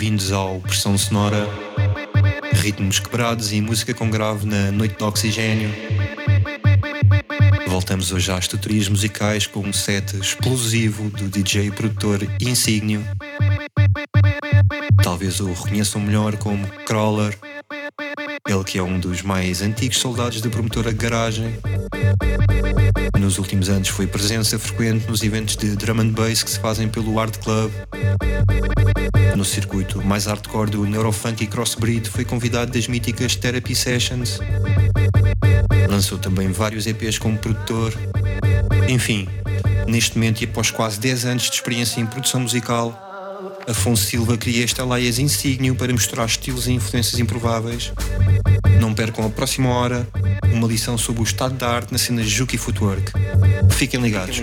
Bem-vindos ao Pressão Sonora. Ritmos quebrados e música com grave na noite de oxigênio. Voltamos hoje às tutorias musicais com um set explosivo do DJ e produtor Insígnio. Talvez o reconheçam melhor como Crawler. Ele que é um dos mais antigos soldados da promotora Garagem. Nos últimos anos foi presença frequente nos eventos de drum and bass que se fazem pelo Art Club. No circuito mais hardcore do Neurofunk e Crossbreed foi convidado das míticas Therapy Sessions. Lançou também vários EPs como produtor. Enfim, neste momento e após quase 10 anos de experiência em produção musical, Afonso Silva cria esta Laias Insígnio para mostrar estilos e influências improváveis. Não percam a próxima hora uma lição sobre o estado da arte na cena Juke Footwork. Fiquem ligados.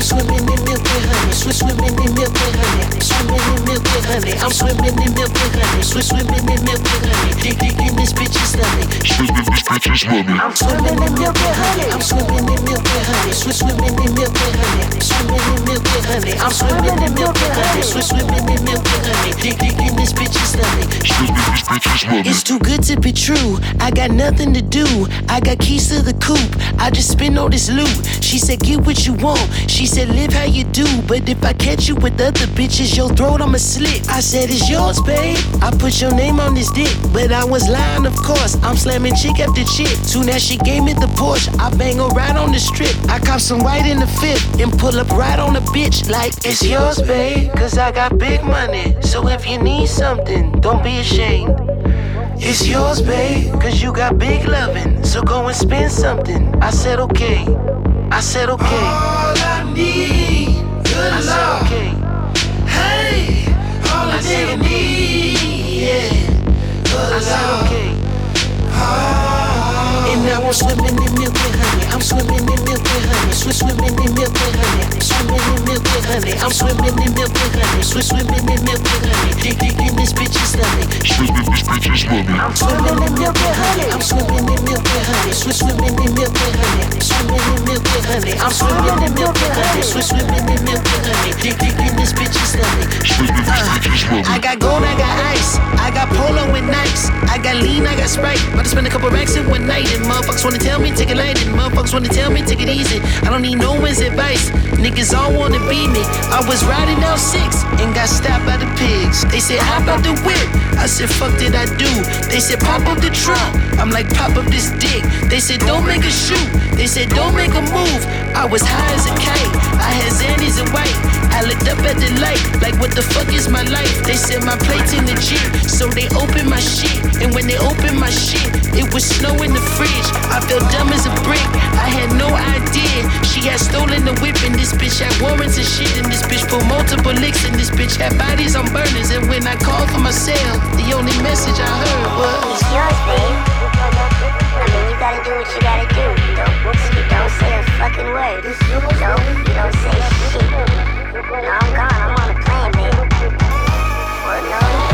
swimming in milk and honey, swimming in milk and and honey. I'm swimming in milk and honey. Swiss swimming in milk and honey. Dig dig in this bitch's stomach. Swimming this bitch's stomach. I'm swimming in milk and honey. I'm swimming in milk and honey. Swiss swimming in milk and honey. Swimming in milk and honey. I'm swimming in milk and honey. Swiss swimming in milk and honey. Dig dig in this bitch's stomach. Swimming this bitch's stomach. It's too good to be true. I got nothing to do. I got keys to the coupe. I just spend all this loot. She said, get what you want. She said, live how you do. But if I catch you with other bitches, your throat I'ma slit. I said, it's yours, babe. I put your name on this dick. But I was lying, of course. I'm slamming chick after chick. Soon as she gave me the Porsche, I bang her right on the strip. I cop some white in the fifth and pull up right on the bitch like it's yours, babe. Cause I got big money. So if you need something, don't be ashamed. It's yours, babe, cause you got big loving. So go and spend something. I said, okay. I said, okay. All I need, good I said, okay. Hey, all I I said, nigga need, yeah, good I said, okay. Ah. And now I'm swimming in milk and honey. I'm swimming in milk and honey. Swimming in milk and honey. I'm swimming in milk and honey. I'm swimming in milk and honey. Swiss swimming in milk and honey. Dig dig in this bitch's stomach. Swimming this bitch's stomach. I'm swimming in milk and honey. I'm swimming in milk and honey. Swiss swimming in milk and honey. Swimming in milk and honey. I'm swimming in milk and honey. Swiss swimming in milk and honey. Dig dig in this bitch's stomach. Swimming this uh, bitch's stomach. I got gold, I got ice. I got polo with nights. I got lean, I got sprite. About to spend a couple racks in one night. And motherfuckers wanna tell me, take it light. And motherfuckers wanna tell me, take it easy. I don't need no one's advice. Niggas all wanna be me. I was riding down six and got stopped by the pigs. They said, Hop out the whip? I said, Fuck did I do? They said, Pop up the trunk. I'm like, Pop up this dick. They said, Don't make a shoot. They said, Don't make a move. I was high as a kite. I had Xannies and white. I looked up at the light, like what the fuck is my life? They said my plate's in the gym, so they opened my shit. And when they opened my shit, it was snow in the fridge. I felt dumb as a brick. I had no idea. She had stolen the whip, and this bitch had warrants and shit. And this bitch put multiple licks, and this bitch had bodies on burners. And when I called for my cell, the only message I heard was. Yours, babe. I mean, you gotta do what you gotta do. Don't, don't say a fucking word. No, you don't say shit. No, I'm gone. I'm on a plane, babe. Well, no,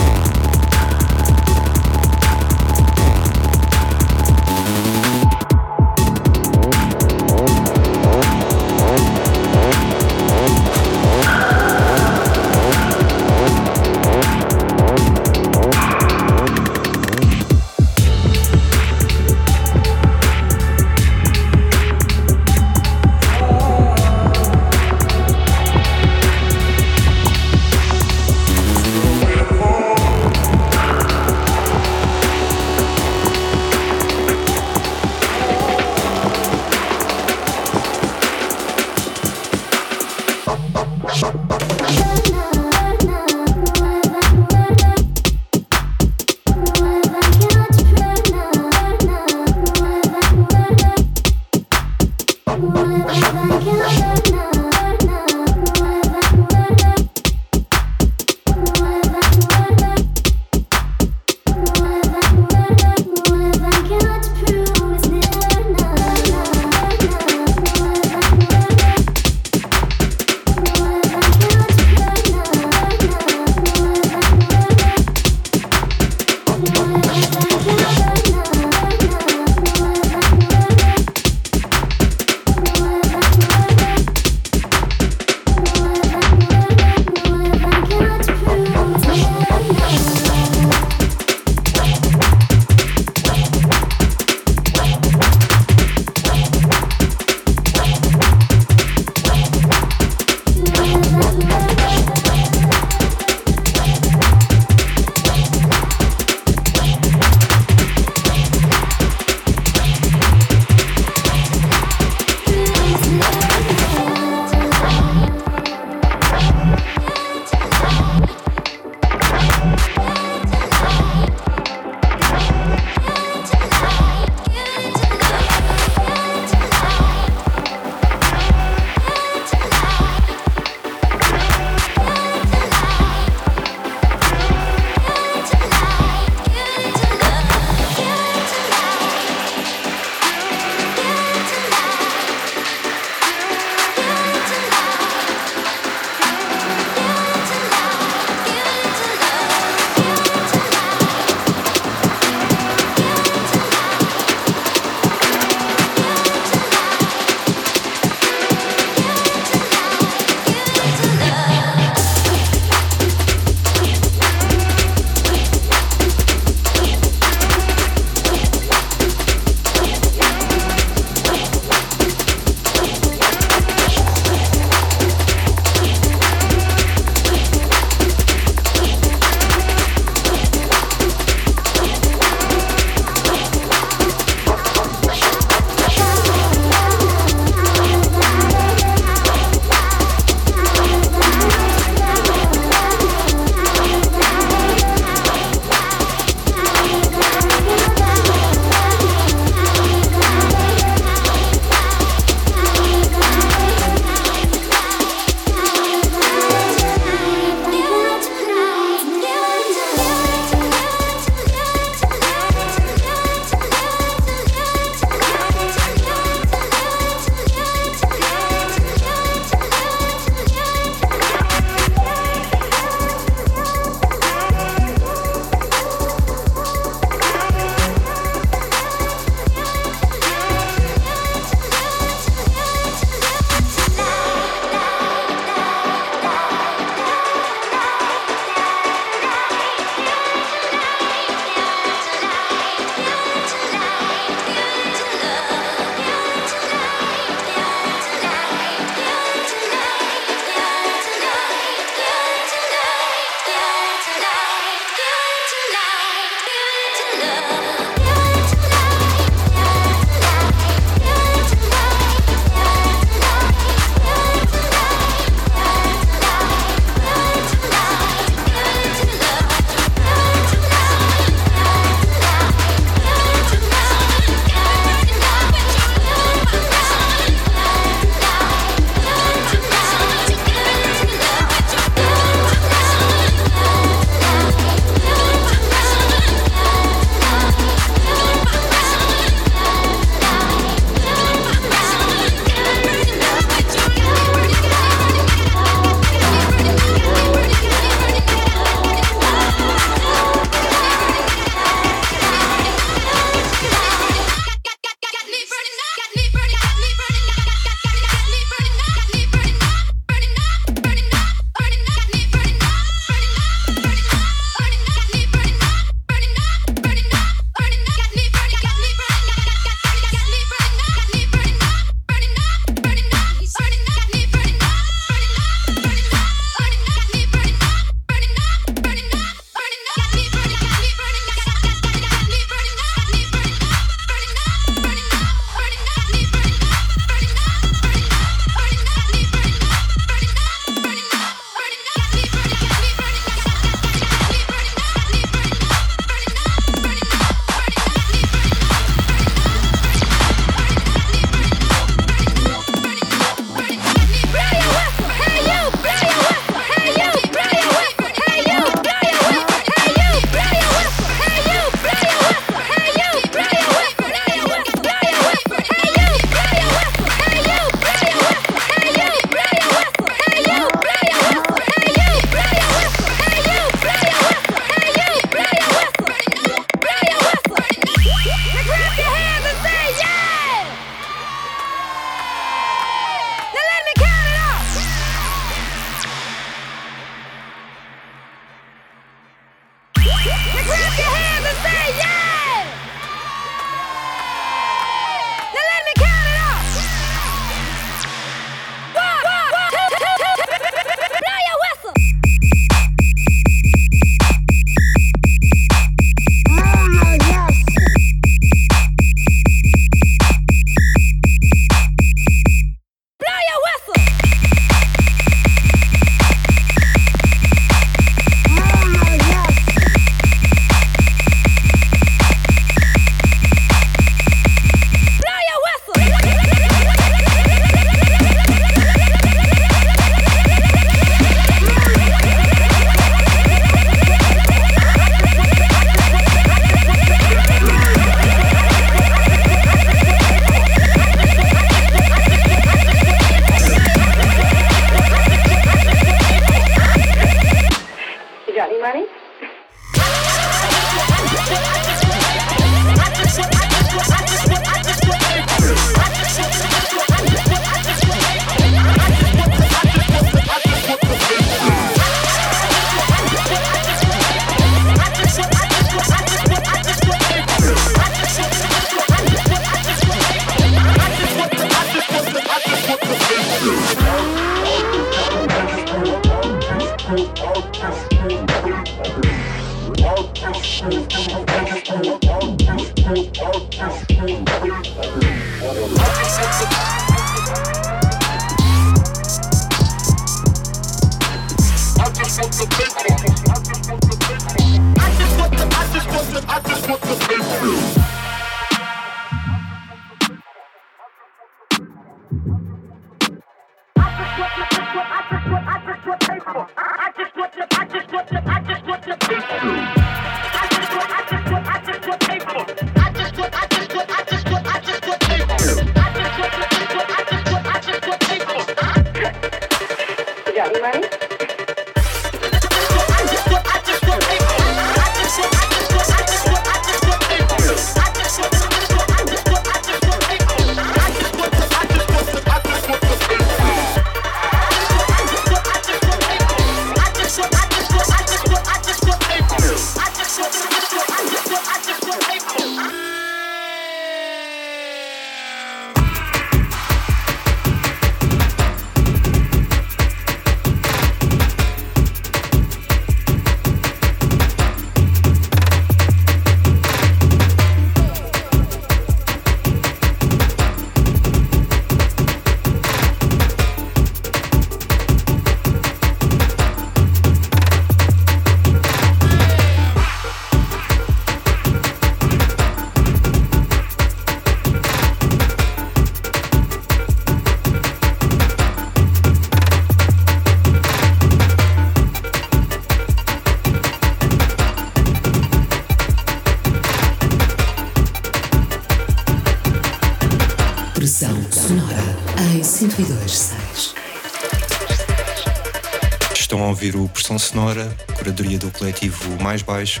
ouvir o Pressão Sonora, curadoria do coletivo Mais Baixo.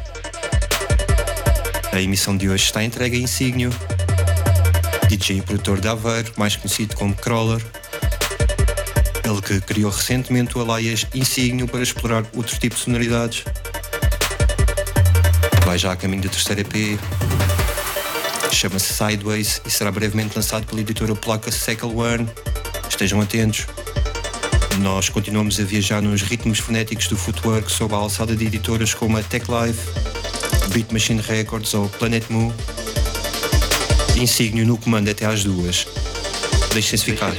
A emissão de hoje está entregue a Insígnio, DJ e produtor de Aveiro, mais conhecido como Crawler. Ele que criou recentemente o Alaias Insígnio para explorar outros tipos de sonoridades. Vai já a caminho da terceira EP. Chama-se Sideways e será brevemente lançado pela editora polaca Second One. Estejam atentos. Nós continuamos a viajar nos ritmos fonéticos do footwork sob a alçada de editoras como a Tech Live, Beat Machine Records ou Planet Moo. Insígnio no comando até às duas. Deixem-se ficar.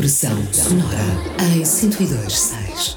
Pressão sonora em 102.6.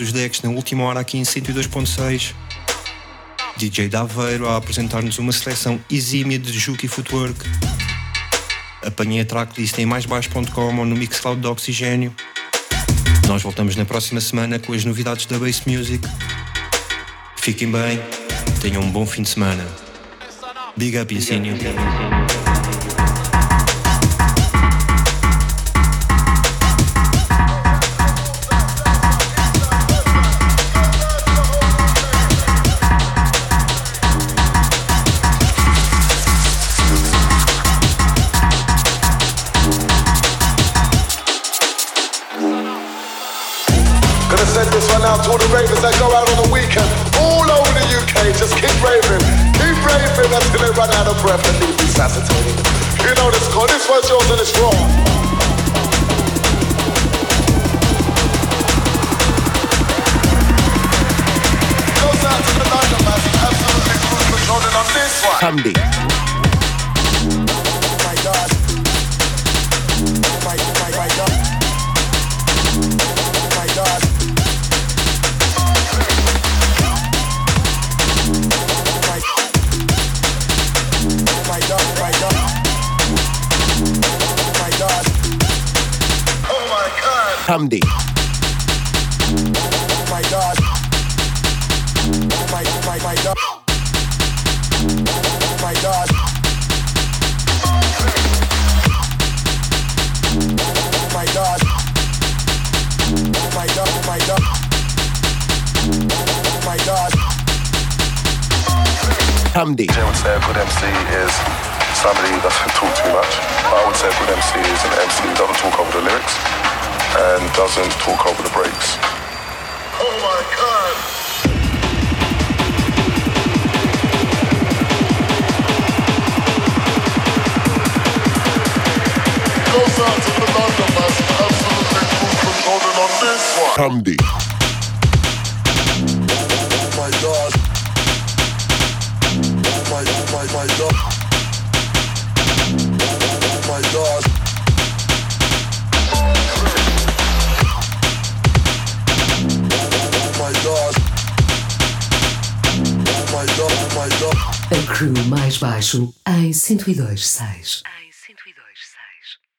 dos decks na última hora aqui em 102.6. DJ Daveiro a apresentar-nos uma seleção exímia de Juke Footwork. Apanhei a tracklist em maisbaixo.com ou no Mixcloud do Oxigênio. Nós voltamos na próxima semana com as novidades da Bass Music. Fiquem bem, tenham um bom fim de semana. Big up, Insigne. all And it's raw. 102, 6.